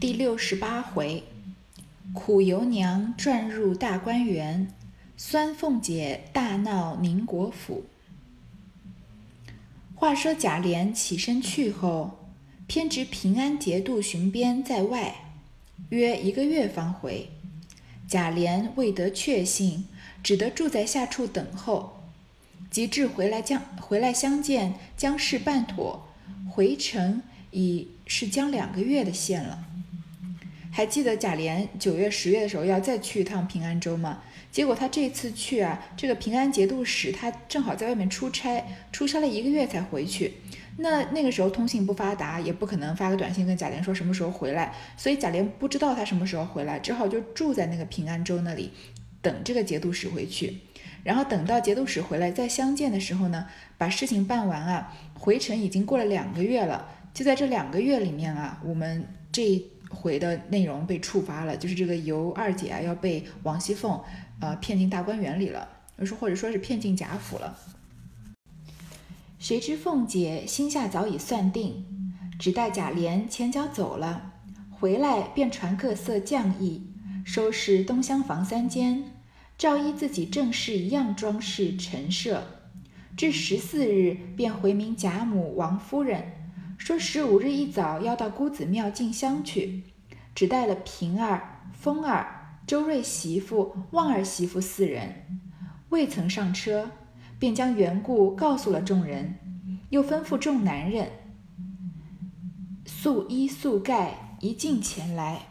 第六十八回，苦尤娘转入大观园，酸凤姐大闹宁国府。话说贾琏起身去后，偏值平安节度巡边在外，约一个月方回。贾琏未得确信，只得住在下处等候。及至回来将回来相见，将事办妥，回程已是将两个月的限了。还记得贾琏九月、十月的时候要再去一趟平安州吗？结果他这次去啊，这个平安节度使他正好在外面出差，出差了一个月才回去。那那个时候通信不发达，也不可能发个短信跟贾琏说什么时候回来，所以贾琏不知道他什么时候回来，只好就住在那个平安州那里，等这个节度使回去。然后等到节度使回来再相见的时候呢，把事情办完啊，回程已经过了两个月了。就在这两个月里面啊，我们这。回的内容被触发了，就是这个尤二姐啊要被王熙凤呃骗进大观园里了，说或者说是骗进贾府了。谁知凤姐心下早已算定，只待贾琏前脚走了，回来便传各色匠艺，收拾东厢房三间，照依自己正室一样装饰陈设。至十四日，便回明贾母、王夫人。说十五日一早要到姑子庙进香去，只带了平儿、风儿、周瑞媳妇、旺儿媳妇四人，未曾上车，便将缘故告诉了众人，又吩咐众男人素衣素盖，一进前来。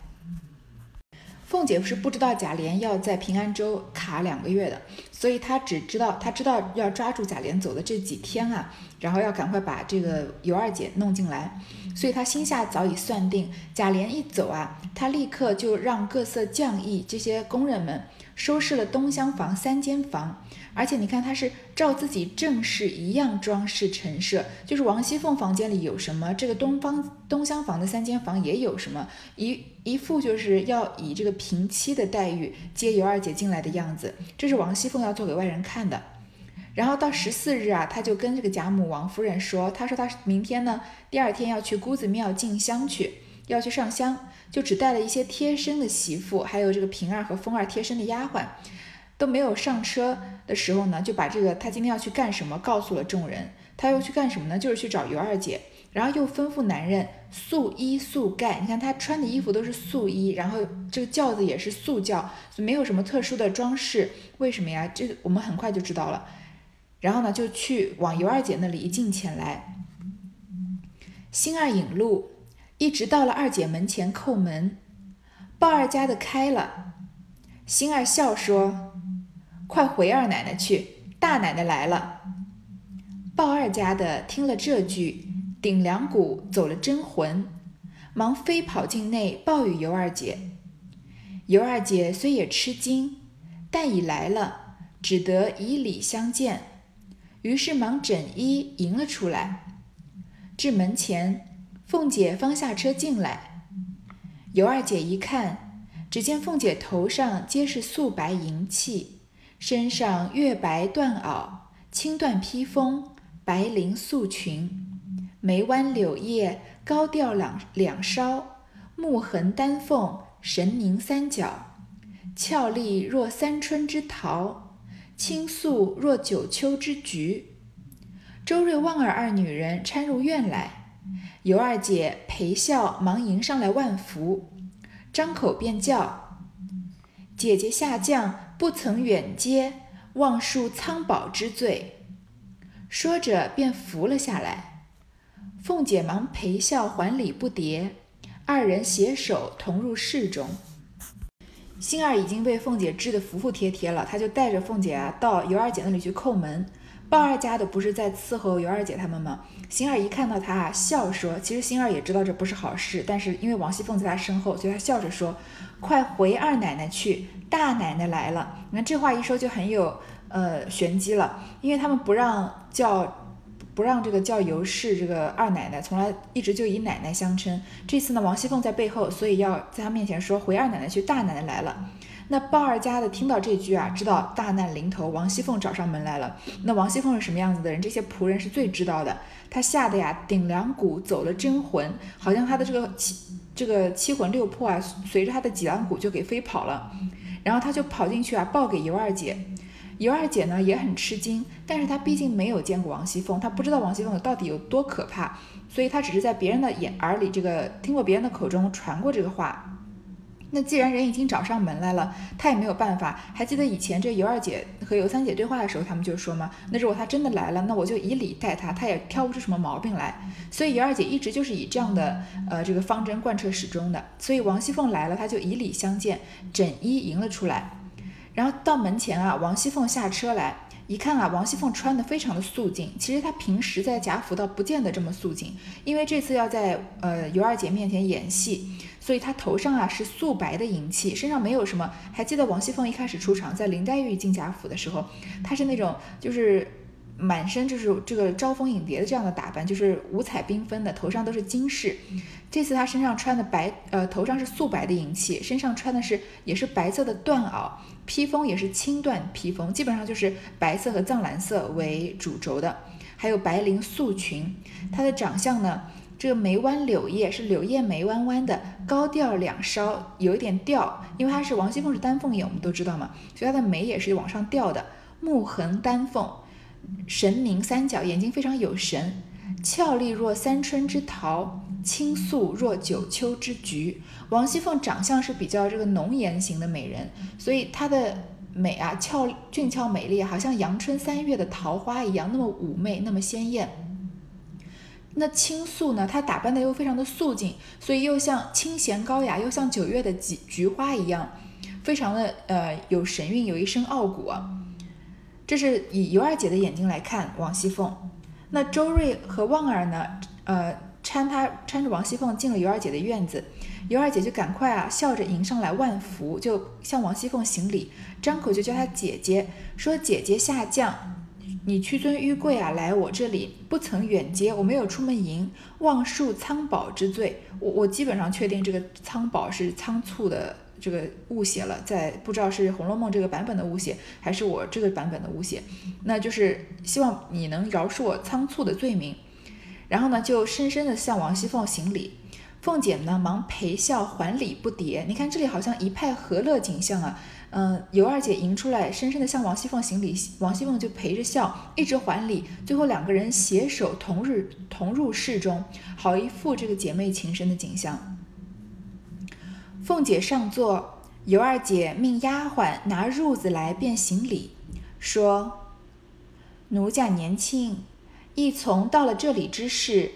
凤姐是不知道贾琏要在平安州卡两个月的，所以她只知道，她知道要抓住贾琏走的这几天啊，然后要赶快把这个尤二姐弄进来，所以她心下早已算定，贾琏一走啊，她立刻就让各色匠艺这些工人们收拾了东厢房三间房。而且你看，他是照自己正室一样装饰陈设，就是王熙凤房间里有什么，这个东方东厢房的三间房也有什么，一一副就是要以这个平妻的待遇接尤二姐进来的样子，这是王熙凤要做给外人看的。然后到十四日啊，他就跟这个贾母、王夫人说，他说他明天呢，第二天要去姑子庙进香去，要去上香，就只带了一些贴身的媳妇，还有这个平儿和风儿贴身的丫鬟。都没有上车的时候呢，就把这个他今天要去干什么告诉了众人。他又去干什么呢？就是去找尤二姐，然后又吩咐男人素衣素盖。你看他穿的衣服都是素衣，然后这个轿子也是素轿，没有什么特殊的装饰。为什么呀？这我们很快就知道了。然后呢，就去往尤二姐那里一进前来。星儿引路，一直到了二姐门前叩门，鲍二家的开了。星儿笑说。快回二奶奶去，大奶奶来了。鲍二家的听了这句，顶梁骨走了真魂，忙飞跑进内报与尤二姐。尤二姐虽也吃惊，但已来了，只得以礼相见。于是忙整衣迎了出来。至门前，凤姐方下车进来。尤二姐一看，只见凤姐头上皆是素白银器。身上月白缎袄，青缎披风，白绫素裙，眉弯柳叶，高吊两两梢，目横丹凤，神凝三角，俏丽若三春之桃，清素若九秋之菊。周瑞、旺儿二女人搀入院来，尤二姐陪笑忙迎上来万福，张口便叫：“姐姐下降。”不曾远接，望恕苍宝之罪。说着便扶了下来。凤姐忙陪笑还礼不迭，二人携手同入室中。星儿已经被凤姐治得服服帖帖了，她就带着凤姐啊到尤二姐那里去叩门。鲍二家的不是在伺候尤二姐他们吗？星儿一看到她啊，笑说：“其实星儿也知道这不是好事，但是因为王熙凤在她身后，所以她笑着说。”快回二奶奶去，大奶奶来了。你看这话一说就很有呃玄机了，因为他们不让叫，不让这个叫尤氏这个二奶奶，从来一直就以奶奶相称。这次呢，王熙凤在背后，所以要在她面前说回二奶奶去，大奶奶来了。那鲍二家的听到这句啊，知道大难临头，王熙凤找上门来了。那王熙凤是什么样子的人？这些仆人是最知道的。他吓得呀，顶梁骨走了真魂，好像他的这个七这个七魂六魄啊，随着他的脊梁骨就给飞跑了。然后他就跑进去啊，报给尤二姐。尤二姐呢也很吃惊，但是她毕竟没有见过王熙凤，她不知道王熙凤到底有多可怕，所以她只是在别人的眼耳里，这个听过别人的口中传过这个话。那既然人已经找上门来了，她也没有办法。还记得以前这尤二姐和尤三姐对话的时候，他们就说吗？那如果他真的来了，那我就以礼待他，他也挑不出什么毛病来。所以尤二姐一直就是以这样的呃这个方针贯彻始终的。所以王熙凤来了，她就以礼相见，整衣迎了出来。然后到门前啊，王熙凤下车来。一看啊，王熙凤穿的非常的素净。其实她平时在贾府倒不见得这么素净，因为这次要在呃尤二姐面前演戏，所以她头上啊是素白的银器，身上没有什么。还记得王熙凤一开始出场，在林黛玉进贾府的时候，她是那种就是满身就是这个招蜂引蝶的这样的打扮，就是五彩缤纷的，头上都是金饰。这次她身上穿的白，呃，头上是素白的银器，身上穿的是也是白色的缎袄。披风也是青缎披风，基本上就是白色和藏蓝色为主轴的，还有白绫素裙。她的长相呢，这个眉弯柳叶是柳叶眉弯弯的，高调两梢，有一点吊，因为她是王熙凤是丹凤眼，我们都知道嘛，所以她的眉也是往上吊的。目横丹凤，神明三角，眼睛非常有神，俏丽若三春之桃，清素若九秋之菊。王熙凤长相是比较这个浓颜型的美人，所以她的美啊俏俊俏美丽，好像阳春三月的桃花一样，那么妩媚，那么鲜艳。那清素呢，她打扮的又非常的素净，所以又像清闲高雅，又像九月的菊菊花一样，非常的呃有神韵，有一身傲骨。这是以尤二姐的眼睛来看王熙凤。那周瑞和旺儿呢，呃搀她搀着王熙凤进了尤二姐的院子。尤二姐就赶快啊，笑着迎上来万福，就向王熙凤行礼，张口就叫她姐姐，说姐姐下降，你屈尊玉贵啊，来我这里不曾远接，我没有出门迎，望恕仓宝之罪。我我基本上确定这个仓宝是仓促的这个误写了，在不知道是《红楼梦》这个版本的误写，还是我这个版本的误写，那就是希望你能饶恕我仓促的罪名。然后呢，就深深的向王熙凤行礼。凤姐呢，忙陪笑还礼不迭。你看这里好像一派和乐景象啊。嗯，尤二姐迎出来，深深的向王熙凤行礼，王熙凤就陪着笑，一直还礼。最后两个人携手同日同入室中，好一副这个姐妹情深的景象。凤姐上座，尤二姐命丫鬟拿褥子来，便行礼，说：“奴家年轻，亦从到了这里之事。”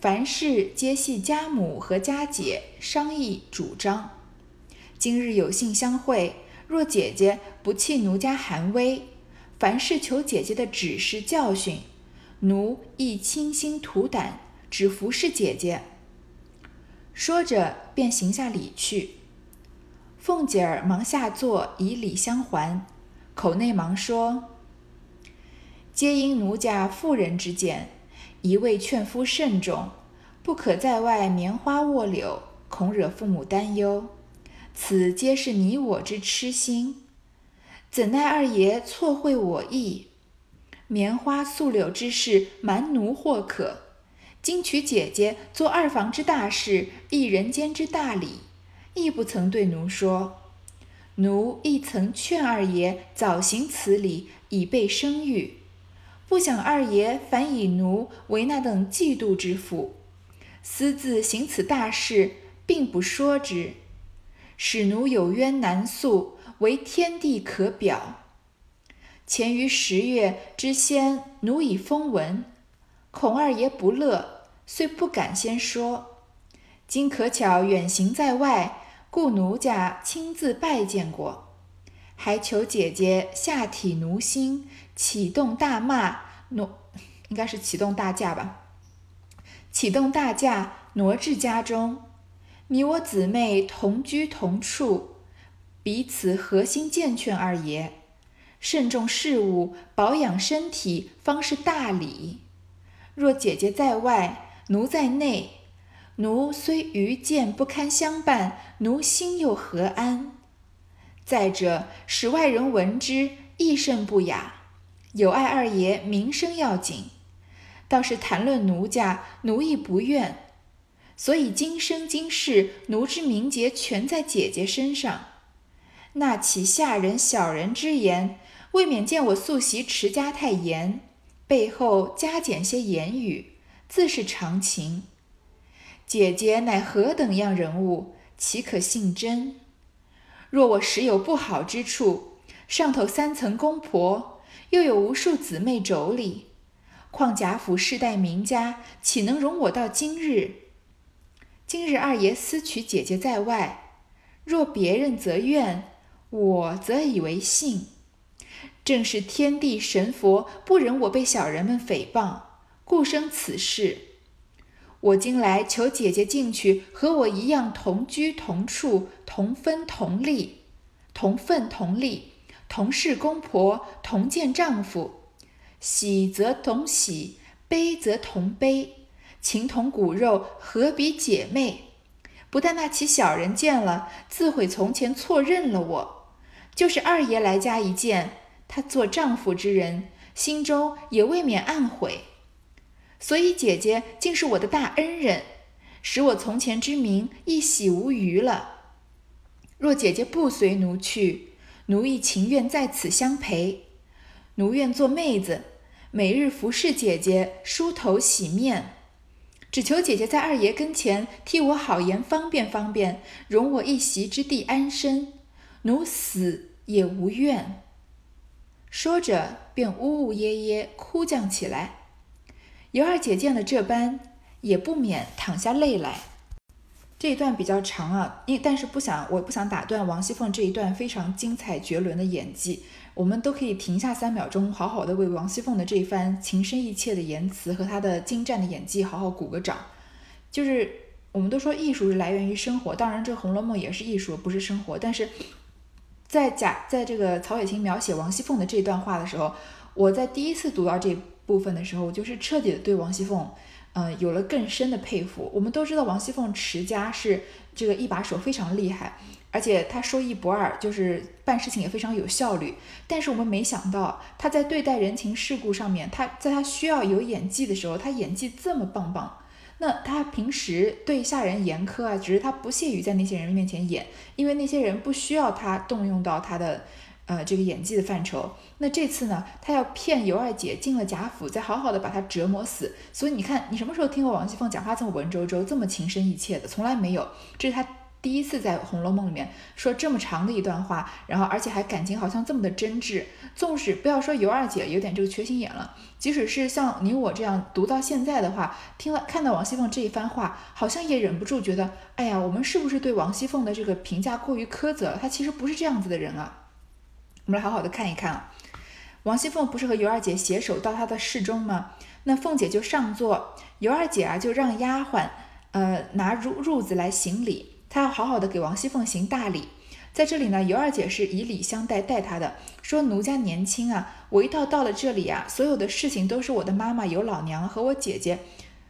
凡事皆系家母和家姐商议主张。今日有幸相会，若姐姐不弃奴家寒微，凡事求姐姐的指示教训，奴亦倾心吐胆，只服侍姐姐。说着，便行下礼去。凤姐儿忙下坐以礼相还，口内忙说：“皆因奴家妇人之见。”一味劝夫慎重，不可在外棉花卧柳，恐惹父母担忧。此皆是你我之痴心，怎奈二爷错会我意。棉花素柳之事，瞒奴或可；今娶姐姐做二房之大事，一人间之大礼，亦不曾对奴说。奴亦曾劝二爷早行此礼，以备生育。不想二爷反以奴为那等嫉妒之妇，私自行此大事，并不说之，使奴有冤难诉，为天地可表。前于十月之先，奴已封闻，恐二爷不乐，虽不敢先说。今可巧远行在外，故奴家亲自拜见过，还求姐姐下体奴心。启动大骂挪，应该是启动大驾吧。启动大驾挪至家中，你我姊妹同居同处，彼此核心健劝二爷，慎重事务，保养身体，方是大礼。若姐姐在外，奴在内，奴虽愚见不堪相伴，奴心又何安？再者，使外人闻之，亦甚不雅。有爱二爷名声要紧，倒是谈论奴家，奴亦不愿。所以今生今世，奴之名节全在姐姐身上。那起下人小人之言，未免见我素习持家太严，背后加减些言语，自是常情。姐姐乃何等样人物，岂可信真？若我实有不好之处，上头三层公婆，又有无数姊妹妯娌，况贾府世代名家，岂能容我到今日？今日二爷私娶姐姐在外，若别人则怨，我则以为信。正是天地神佛不忍我被小人们诽谤，故生此事。我今来求姐姐进去，和我一样同居同处，同分同利，同分同利，同是公婆，同见丈夫，喜则同喜，悲则同悲，情同骨肉，何比姐妹？不但那起小人见了，自悔从前错认了我；就是二爷来家一见，他做丈夫之人，心中也未免暗悔。所以姐姐竟是我的大恩人，使我从前之名一洗无余了。若姐姐不随奴去，奴亦情愿在此相陪。奴愿做妹子，每日服侍姐姐，梳头洗面，只求姐姐在二爷跟前替我好言方便方便，容我一席之地安身。奴死也无怨。说着，便呜呜咽咽哭将起来。尤二姐见了这般，也不免淌下泪来。这一段比较长啊，因但是不想，我不想打断王熙凤这一段非常精彩绝伦的演技。我们都可以停下三秒钟，好好的为王熙凤的这一番情深意切的言辞和她的精湛的演技好好鼓个掌。就是我们都说艺术是来源于生活，当然这《红楼梦》也是艺术，不是生活。但是在贾在这个曹雪芹描写王熙凤的这段话的时候，我在第一次读到这。部分的时候，我就是彻底的对王熙凤，嗯，有了更深的佩服。我们都知道王熙凤持家是这个一把手，非常厉害，而且她说一不二，就是办事情也非常有效率。但是我们没想到，她在对待人情世故上面，她在她需要有演技的时候，她演技这么棒棒。那她平时对下人严苛啊，只是她不屑于在那些人面前演，因为那些人不需要她动用到她的。呃，这个演技的范畴。那这次呢，他要骗尤二姐进了贾府，再好好的把她折磨死。所以你看，你什么时候听过王熙凤讲话这么文绉绉，这么情深意切的？从来没有。这是他第一次在《红楼梦》里面说这么长的一段话，然后而且还感情好像这么的真挚。纵使不要说尤二姐有点这个缺心眼了，即使是像你我这样读到现在的话，听了看到王熙凤这一番话，好像也忍不住觉得，哎呀，我们是不是对王熙凤的这个评价过于苛责了？她其实不是这样子的人啊。我们来好好的看一看啊，王熙凤不是和尤二姐携手到她的室中吗？那凤姐就上座，尤二姐啊就让丫鬟呃拿褥褥子来行礼，她要好好的给王熙凤行大礼。在这里呢，尤二姐是以礼相待待她的，说奴家年轻啊，我一到到了这里啊，所有的事情都是我的妈妈尤老娘和我姐姐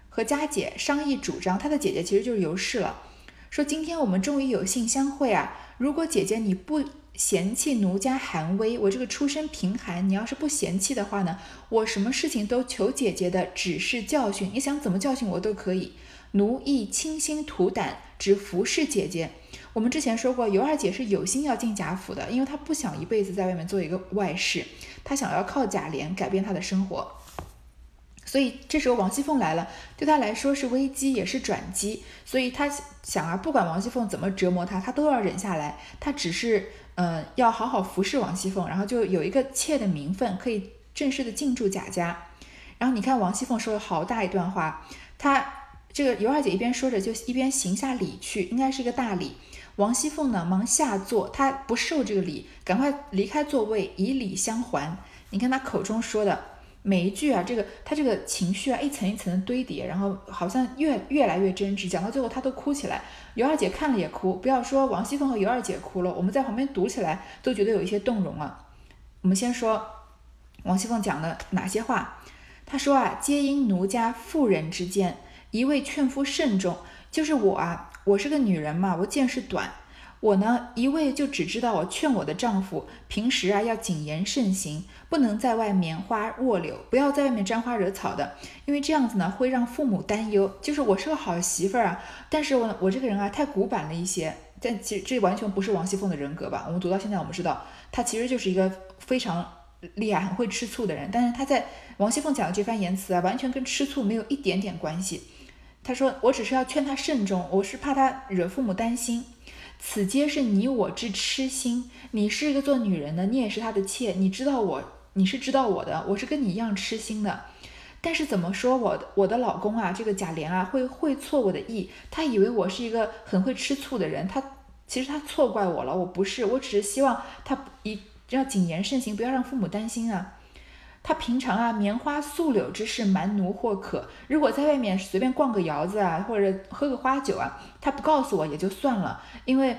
和佳姐商议主张，她的姐姐其实就是尤氏了。说今天我们终于有幸相会啊，如果姐姐你不。嫌弃奴家寒微，我这个出身贫寒，你要是不嫌弃的话呢，我什么事情都求姐姐的指示教训，你想怎么教训我都可以。奴亦倾心图胆，只服侍姐姐。我们之前说过，尤二姐是有心要进贾府的，因为她不想一辈子在外面做一个外室，她想要靠贾琏改变她的生活。所以这时候王熙凤来了，对她来说是危机，也是转机。所以她想啊，不管王熙凤怎么折磨她，她都要忍下来。她只是。嗯，要好好服侍王熙凤，然后就有一个妾的名分，可以正式的进驻贾家。然后你看王熙凤说了好大一段话，她这个尤二姐一边说着，就一边行下礼去，应该是一个大礼。王熙凤呢，忙下坐，她不受这个礼，赶快离开座位，以礼相还。你看她口中说的。每一句啊，这个他这个情绪啊，一层一层的堆叠，然后好像越越来越真挚，讲到最后他都哭起来。尤二姐看了也哭，不要说王熙凤和尤二姐哭了，我们在旁边读起来都觉得有一些动容啊。我们先说王熙凤讲的哪些话？她说啊，皆因奴家妇人之见，一味劝夫慎重。就是我啊，我是个女人嘛，我见识短，我呢，一味就只知道我劝我的丈夫，平时啊要谨言慎行，不能在外面花弱柳，不要在外面沾花惹草的，因为这样子呢会让父母担忧。就是我是个好媳妇儿啊，但是我我这个人啊太古板了一些。但其实这完全不是王熙凤的人格吧？我们读到现在，我们知道她其实就是一个非常厉害、很会吃醋的人。但是她在王熙凤讲的这番言辞啊，完全跟吃醋没有一点点关系。她说：“我只是要劝他慎重，我是怕他惹父母担心。”此皆是你我之痴心。你是一个做女人的，你也是他的妾，你知道我，你是知道我的，我是跟你一样痴心的。但是怎么说，我我的老公啊，这个贾琏啊，会会错我的意，他以为我是一个很会吃醋的人，他其实他错怪我了，我不是，我只是希望他一要谨言慎行，不要让父母担心啊。他平常啊，棉花素柳之事，蛮奴或可。如果在外面随便逛个窑子啊，或者喝个花酒啊，他不告诉我也就算了，因为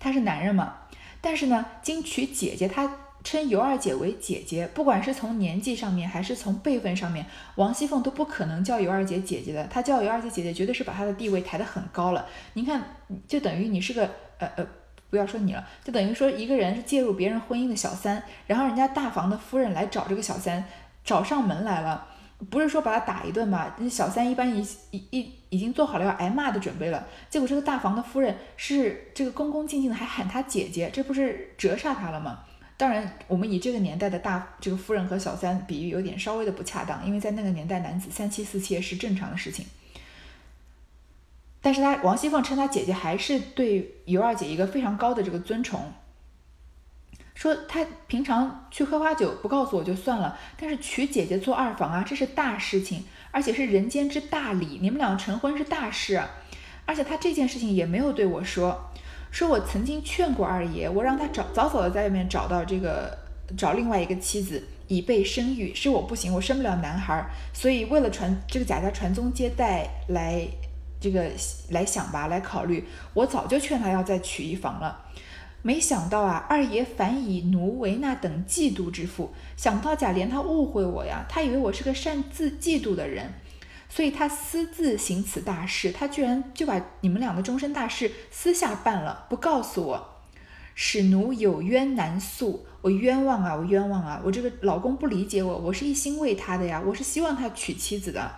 他是男人嘛。但是呢，经娶姐姐，他称尤二姐为姐姐，不管是从年纪上面，还是从辈分上面，王熙凤都不可能叫尤二姐姐姐的。她叫尤二姐姐姐，绝对是把她的地位抬得很高了。您看，就等于你是个呃呃。不要说你了，就等于说一个人是介入别人婚姻的小三，然后人家大房的夫人来找这个小三，找上门来了，不是说把他打一顿吧？那小三一般已已已已经做好了要挨骂的准备了，结果这个大房的夫人是这个恭恭敬敬的，还喊他姐姐，这不是折煞他了吗？当然，我们以这个年代的大这个夫人和小三比喻有点稍微的不恰当，因为在那个年代，男子三妻四妾是正常的事情。但是他王熙凤称他姐姐，还是对尤二姐一个非常高的这个尊崇。说他平常去喝花酒不告诉我就算了，但是娶姐姐做二房啊，这是大事情，而且是人间之大礼。你们俩成婚是大事，而且他这件事情也没有对我说，说我曾经劝过二爷，我让他找早早的在外面找到这个找另外一个妻子以备生育，是我不行，我生不了男孩，所以为了传这个贾家传宗接代来。这个来想吧，来考虑，我早就劝他要再娶一房了，没想到啊，二爷反以奴为那等嫉妒之妇，想不到贾琏他误会我呀，他以为我是个擅自嫉妒的人，所以他私自行此大事，他居然就把你们俩的终身大事私下办了，不告诉我，使奴有冤难诉，我冤枉啊，我冤枉啊，我这个老公不理解我，我是一心为他的呀，我是希望他娶妻子的。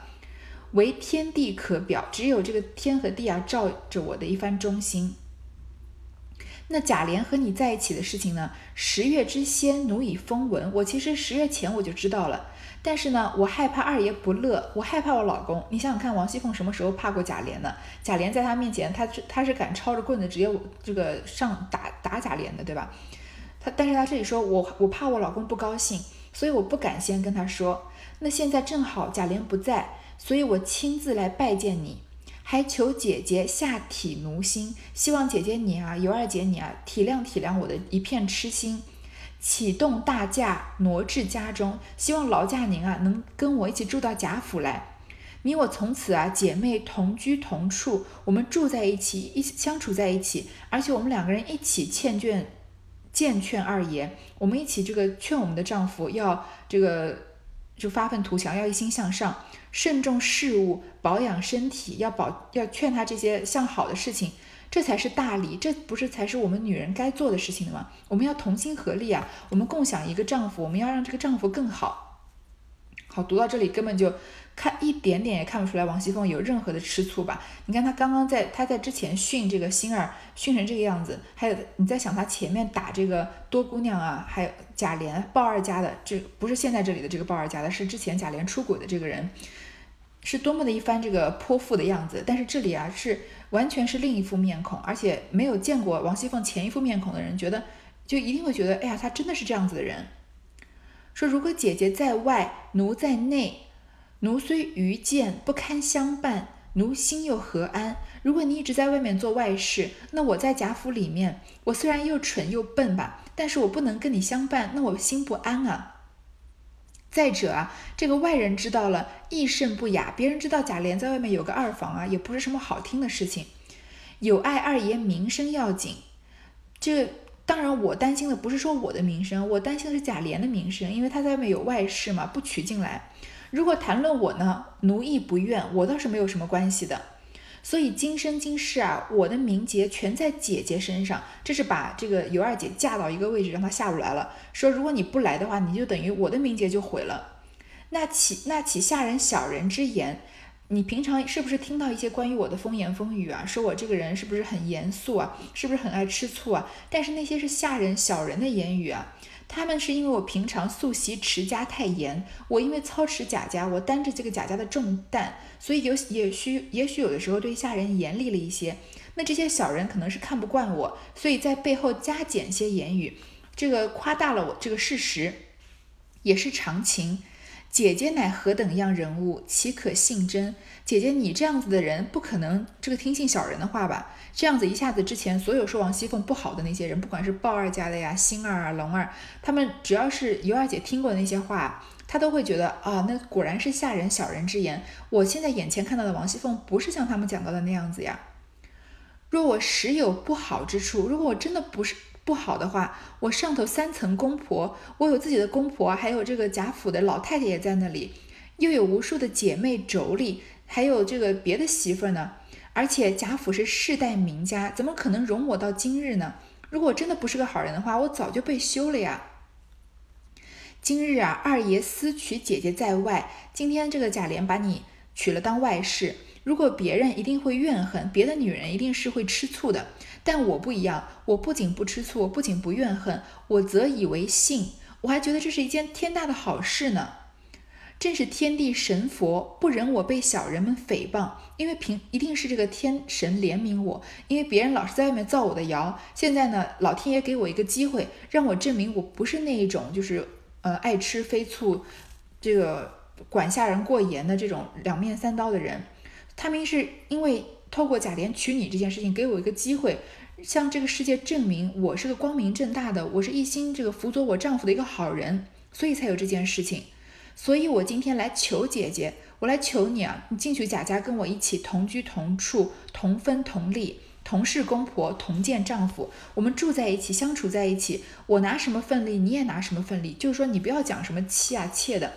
唯天地可表，只有这个天和地啊，照着我的一番忠心。那贾琏和你在一起的事情呢？十月之先，奴已风闻。我其实十月前我就知道了，但是呢，我害怕二爷不乐，我害怕我老公。你想想看，王熙凤什么时候怕过贾琏呢？贾琏在她面前，他他是敢抄着棍子直接这个上打打贾琏的，对吧？他，但是他这里说我我怕我老公不高兴，所以我不敢先跟他说。那现在正好贾琏不在。所以我亲自来拜见你，还求姐姐下体奴心，希望姐姐你啊，尤二姐你啊，体谅体谅我的一片痴心，启动大驾挪至家中，希望劳驾您啊，能跟我一起住到贾府来。你我从此啊，姐妹同居同处，我们住在一起，一起相处在一起，而且我们两个人一起劝劝，见劝二爷，我们一起这个劝我们的丈夫要这个就发愤图强，要一心向上。慎重事务，保养身体，要保要劝他这些向好的事情，这才是大礼，这不是才是我们女人该做的事情的吗？我们要同心合力啊，我们共享一个丈夫，我们要让这个丈夫更好。好，读到这里根本就看一点点也看不出来王熙凤有任何的吃醋吧？你看她刚刚在她在之前训这个星儿训成这个样子，还有你在想她前面打这个多姑娘啊，还有贾琏鲍二家的，这不是现在这里的这个鲍二家的，是之前贾琏出轨的这个人。是多么的一番这个泼妇的样子，但是这里啊是完全是另一副面孔，而且没有见过王熙凤前一副面孔的人，觉得就一定会觉得，哎呀，她真的是这样子的人。说如果姐姐在外，奴在内，奴虽愚见不堪相伴，奴心又何安？如果你一直在外面做外事，那我在贾府里面，我虽然又蠢又笨吧，但是我不能跟你相伴，那我心不安啊。再者啊，这个外人知道了，亦甚不雅。别人知道贾琏在外面有个二房啊，也不是什么好听的事情。有碍二爷名声要紧。这当然，我担心的不是说我的名声，我担心的是贾琏的名声，因为他在外面有外事嘛，不娶进来。如果谈论我呢，奴亦不愿，我倒是没有什么关系的。所以今生今世啊，我的名节全在姐姐身上。这是把这个尤二姐架到一个位置，让她下不来了。说如果你不来的话，你就等于我的名节就毁了。那岂那岂下人小人之言？你平常是不是听到一些关于我的风言风语啊？说我这个人是不是很严肃啊？是不是很爱吃醋啊？但是那些是下人小人的言语啊。他们是因为我平常素习持家太严，我因为操持贾家，我担着这个贾家的重担，所以有也许也许有的时候对下人严厉了一些。那这些小人可能是看不惯我，所以在背后加减些言语，这个夸大了我这个事实，也是常情。姐姐乃何等样人物，岂可信真？姐姐，你这样子的人，不可能这个听信小人的话吧？这样子一下子，之前所有说王熙凤不好的那些人，不管是鲍二家的呀、星儿啊、龙儿，他们只要是尤二姐听过的那些话，她都会觉得啊，那果然是下人小人之言。我现在眼前看到的王熙凤，不是像他们讲到的那样子呀。若我实有不好之处，如果我真的不是。不好的话，我上头三层公婆，我有自己的公婆，还有这个贾府的老太太也在那里，又有无数的姐妹妯娌，还有这个别的媳妇儿呢。而且贾府是世代名家，怎么可能容我到今日呢？如果真的不是个好人的话，我早就被休了呀。今日啊，二爷私娶姐姐在外，今天这个贾琏把你娶了当外室。如果别人一定会怨恨，别的女人一定是会吃醋的，但我不一样，我不仅不吃醋，不仅不怨恨，我则以为幸，我还觉得这是一件天大的好事呢。正是天地神佛不忍我被小人们诽谤，因为平一定是这个天神怜悯我，因为别人老是在外面造我的谣，现在呢，老天爷给我一个机会，让我证明我不是那一种就是呃爱吃飞醋，这个管下人过严的这种两面三刀的人。他们是因为透过贾琏娶你这件事情，给我一个机会，向这个世界证明我是个光明正大的，我是一心这个辅佐我丈夫的一个好人，所以才有这件事情。所以我今天来求姐姐，我来求你啊，你进去贾家跟我一起同居同处，同分同利，同是公婆，同见丈夫，我们住在一起，相处在一起，我拿什么份力，你也拿什么份力，就是说你不要讲什么妻啊妾的，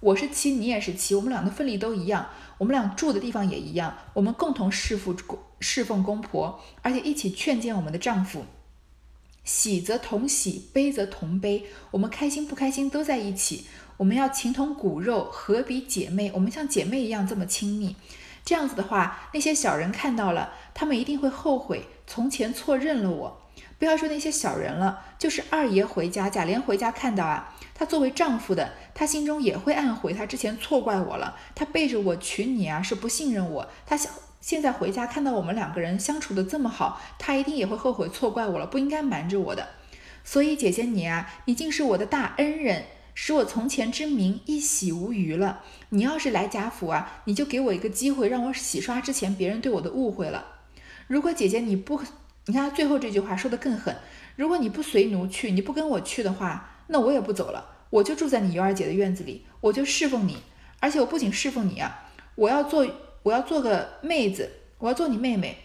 我是妻，你也是妻，我们俩的份力都一样。我们俩住的地方也一样，我们共同侍奉侍奉公婆，而且一起劝谏我们的丈夫。喜则同喜，悲则同悲。我们开心不开心都在一起。我们要情同骨肉，何比姐妹？我们像姐妹一样这么亲密。这样子的话，那些小人看到了，他们一定会后悔从前错认了我。不要说那些小人了，就是二爷回家，贾琏回家看到啊。他作为丈夫的，他心中也会暗悔，他之前错怪我了，他背着我娶你啊，是不信任我。他想现在回家看到我们两个人相处的这么好，他一定也会后悔错怪我了，不应该瞒着我的。所以姐姐你啊，你竟是我的大恩人，使我从前之名一洗无余了。你要是来贾府啊，你就给我一个机会，让我洗刷之前别人对我的误会了。如果姐姐你不，你看他最后这句话说的更狠，如果你不随奴去，你不跟我去的话。那我也不走了，我就住在你尤二姐的院子里，我就侍奉你，而且我不仅侍奉你啊，我要做我要做个妹子，我要做你妹妹，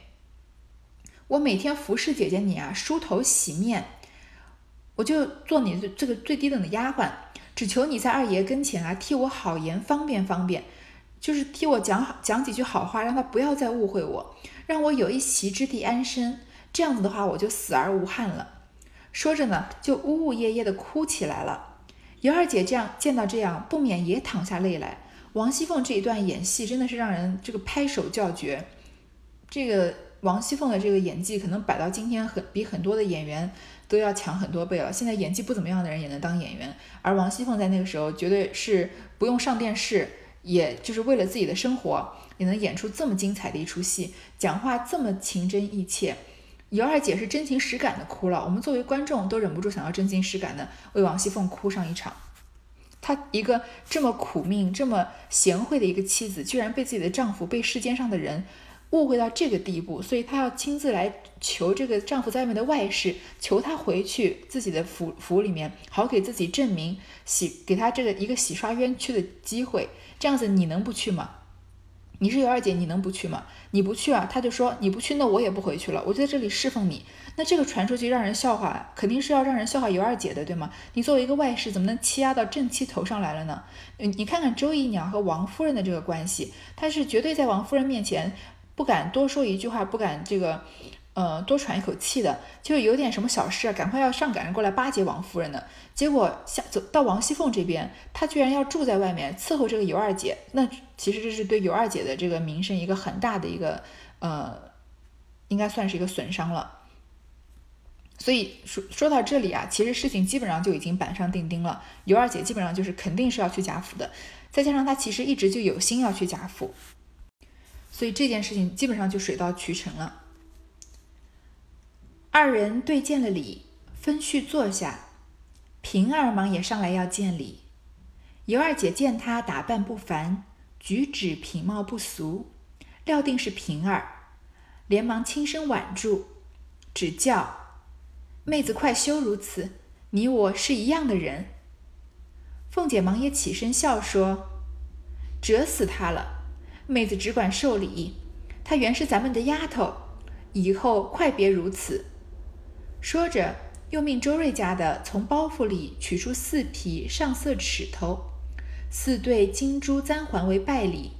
我每天服侍姐姐你啊，梳头洗面，我就做你这个最低等的丫鬟，只求你在二爷跟前啊，替我好言方便方便，就是替我讲好讲几句好话，让他不要再误会我，让我有一席之地安身，这样子的话，我就死而无憾了。说着呢，就呜呜咽咽地哭起来了。尤二姐这样见到这样，不免也淌下泪来。王熙凤这一段演戏真的是让人这个拍手叫绝。这个王熙凤的这个演技，可能摆到今天很比很多的演员都要强很多倍了。现在演技不怎么样的人也能当演员，而王熙凤在那个时候绝对是不用上电视，也就是为了自己的生活，也能演出这么精彩的一出戏，讲话这么情真意切。尤二姐是真情实感的哭了，我们作为观众都忍不住想要真情实感的为王熙凤哭上一场。她一个这么苦命、这么贤惠的一个妻子，居然被自己的丈夫、被世间上的人误会到这个地步，所以她要亲自来求这个丈夫在外面的外室，求他回去自己的府府里面，好给自己证明洗，给他这个一个洗刷冤屈的机会。这样子你能不去吗？你是尤二姐，你能不去吗？你不去啊，他就说你不去，那我也不回去了，我就在这里侍奉你。那这个传出去让人笑话，肯定是要让人笑话尤二姐的，对吗？你作为一个外室，怎么能欺压到正妻头上来了呢？你看看周姨娘和王夫人的这个关系，她是绝对在王夫人面前不敢多说一句话，不敢这个，呃，多喘一口气的，就有点什么小事啊，赶快要上赶着过来巴结王夫人的。结果下走到王熙凤这边，她居然要住在外面伺候这个尤二姐，那其实这是对尤二姐的这个名声一个很大的一个，呃，应该算是一个损伤了。所以说说到这里啊，其实事情基本上就已经板上钉钉了，尤二姐基本上就是肯定是要去贾府的，再加上她其实一直就有心要去贾府。所以这件事情基本上就水到渠成了。二人对见了礼，分序坐下。平儿忙也上来要见礼。尤二姐见她打扮不凡，举止品貌不俗，料定是平儿，连忙轻声挽住，只叫妹子快休如此，你我是一样的人。凤姐忙也起身笑说：“折死她了。”妹子只管受礼，她原是咱们的丫头，以后快别如此。说着，又命周瑞家的从包袱里取出四匹上色尺头，四对金珠簪环为拜礼。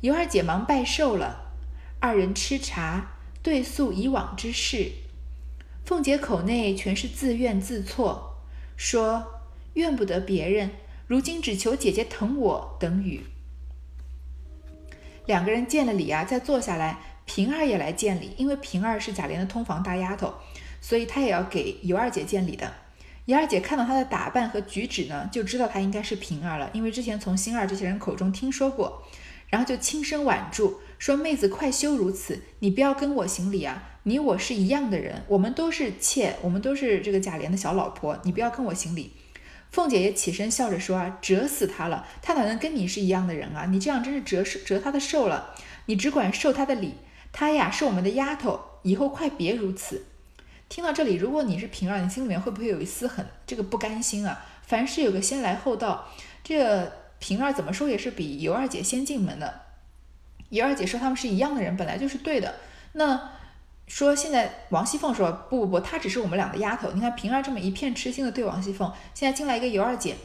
尤二姐忙拜寿了，二人吃茶，对诉以往之事。凤姐口内全是自怨自错，说怨不得别人，如今只求姐姐疼我等语。两个人见了礼啊，再坐下来，平儿也来见礼，因为平儿是贾琏的通房大丫头，所以她也要给尤二姐见礼的。尤二姐看到她的打扮和举止呢，就知道她应该是平儿了，因为之前从星儿这些人口中听说过，然后就轻声挽住，说：“妹子快休如此，你不要跟我行礼啊，你我是一样的人，我们都是妾，我们都是这个贾琏的小老婆，你不要跟我行礼。”凤姐也起身笑着说：“啊，折死他了！他哪能跟你是一样的人啊？你这样真是折折他的寿了。你只管受他的礼，他呀是我们的丫头，以后快别如此。”听到这里，如果你是平儿，你心里面会不会有一丝很这个不甘心啊？凡事有个先来后到，这个平儿怎么说也是比尤二姐先进门的。尤二姐说他们是一样的人，本来就是对的。那。说现在王熙凤说不不不，她只是我们俩的丫头。你看平儿这么一片痴心的对王熙凤，现在进来一个尤二姐，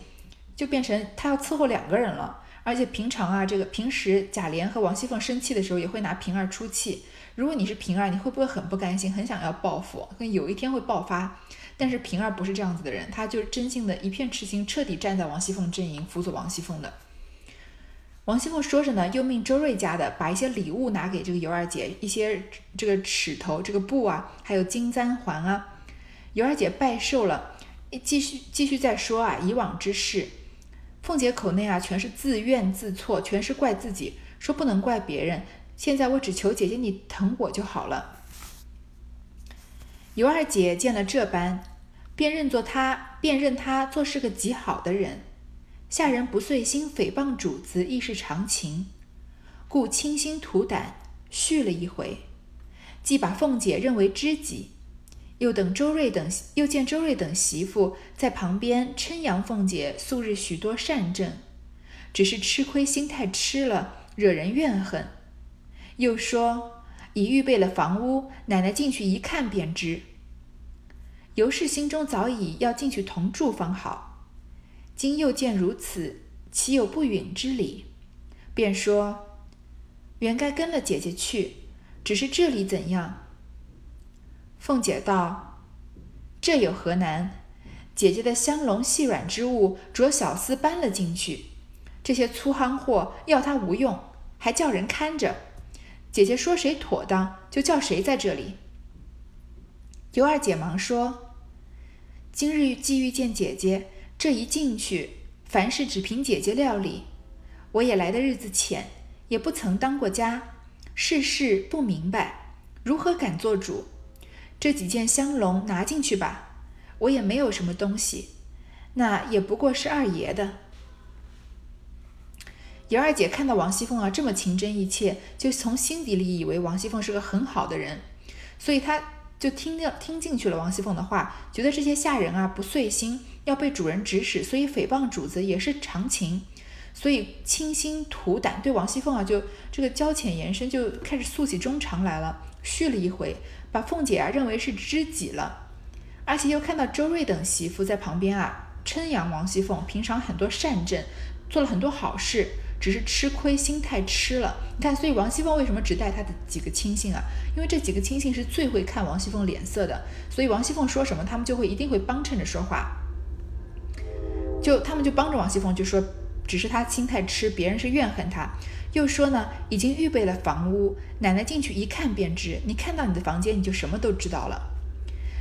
就变成她要伺候两个人了。而且平常啊，这个平时贾琏和王熙凤生气的时候，也会拿平儿出气。如果你是平儿，你会不会很不甘心，很想要报复，跟有一天会爆发？但是平儿不是这样子的人，她就是真心的一片痴心，彻底站在王熙凤阵营，辅佐王熙凤的。王熙凤说着呢，又命周瑞家的把一些礼物拿给这个尤二姐，一些这个尺头、这个布啊，还有金簪环啊。尤二姐拜寿了，继续继续再说啊，以往之事。凤姐口内啊，全是自怨自错，全是怪自己，说不能怪别人。现在我只求姐姐你疼我就好了。尤二姐见了这般，便认作他，便认他做是个极好的人。下人不遂心诽谤主子，亦是常情，故倾心吐胆续了一回，既把凤姐认为知己，又等周瑞等，又见周瑞等媳妇在旁边称扬凤姐素日许多善政，只是吃亏心太吃了，惹人怨恨。又说已预备了房屋，奶奶进去一看便知。尤氏心中早已要进去同住方好。今又见如此，岂有不允之理？便说：“原该跟了姐姐去，只是这里怎样？”凤姐道：“这有何难？姐姐的香笼细软之物，着小厮搬了进去，这些粗夯货要他无用，还叫人看着。姐姐说谁妥当，就叫谁在这里。”尤二姐忙说：“今日既遇见姐姐。”这一进去，凡事只凭姐姐料理。我也来的日子浅，也不曾当过家，事事不明白，如何敢做主？这几件香笼拿进去吧，我也没有什么东西，那也不过是二爷的。尤二姐看到王熙凤啊这么情真意切，就从心底里以为王熙凤是个很好的人，所以她就听听听进去了王熙凤的话，觉得这些下人啊不遂心。要被主人指使，所以诽谤主子也是常情，所以倾心吐胆对王熙凤啊，就这个交浅言深，就开始诉起衷肠来了，续了一回，把凤姐啊认为是知己了，而且又看到周瑞等媳妇在旁边啊称扬王熙凤，平常很多善政，做了很多好事，只是吃亏心太吃了。你看，所以王熙凤为什么只带她的几个亲信啊？因为这几个亲信是最会看王熙凤脸色的，所以王熙凤说什么，他们就会一定会帮衬着说话。就他们就帮着王熙凤，就说只是她心太痴，别人是怨恨她。又说呢，已经预备了房屋，奶奶进去一看便知。你看到你的房间，你就什么都知道了。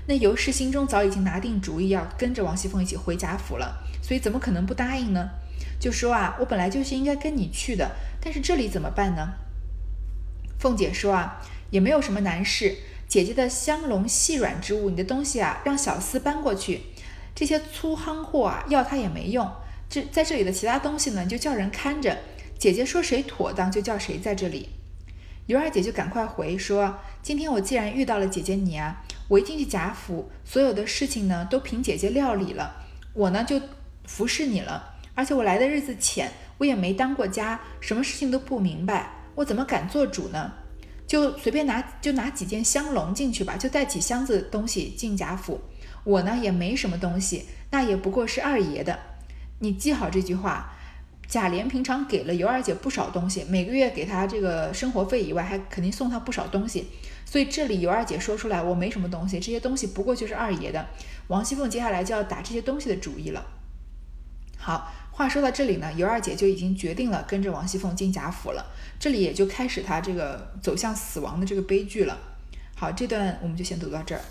那尤氏心中早已经拿定主意，要跟着王熙凤一起回贾府了，所以怎么可能不答应呢？就说啊，我本来就是应该跟你去的，但是这里怎么办呢？凤姐说啊，也没有什么难事，姐姐的香笼细软之物，你的东西啊，让小厮搬过去。这些粗夯货啊，要他也没用。这在这里的其他东西呢，你就叫人看着。姐姐说谁妥当，就叫谁在这里。尤二姐就赶快回说：“今天我既然遇到了姐姐你啊，我一进去贾府，所有的事情呢都凭姐姐料理了，我呢就服侍你了。而且我来的日子浅，我也没当过家，什么事情都不明白，我怎么敢做主呢？就随便拿就拿几件香笼进去吧，就带几箱子东西进贾府。我呢也没什么东西，那也不过是二爷的。你记好这句话。”贾琏平常给了尤二姐不少东西，每个月给她这个生活费以外，还肯定送她不少东西。所以这里尤二姐说出来，我没什么东西，这些东西不过就是二爷的。王熙凤接下来就要打这些东西的主意了。好，话说到这里呢，尤二姐就已经决定了跟着王熙凤进贾府了。这里也就开始她这个走向死亡的这个悲剧了。好，这段我们就先读到这儿。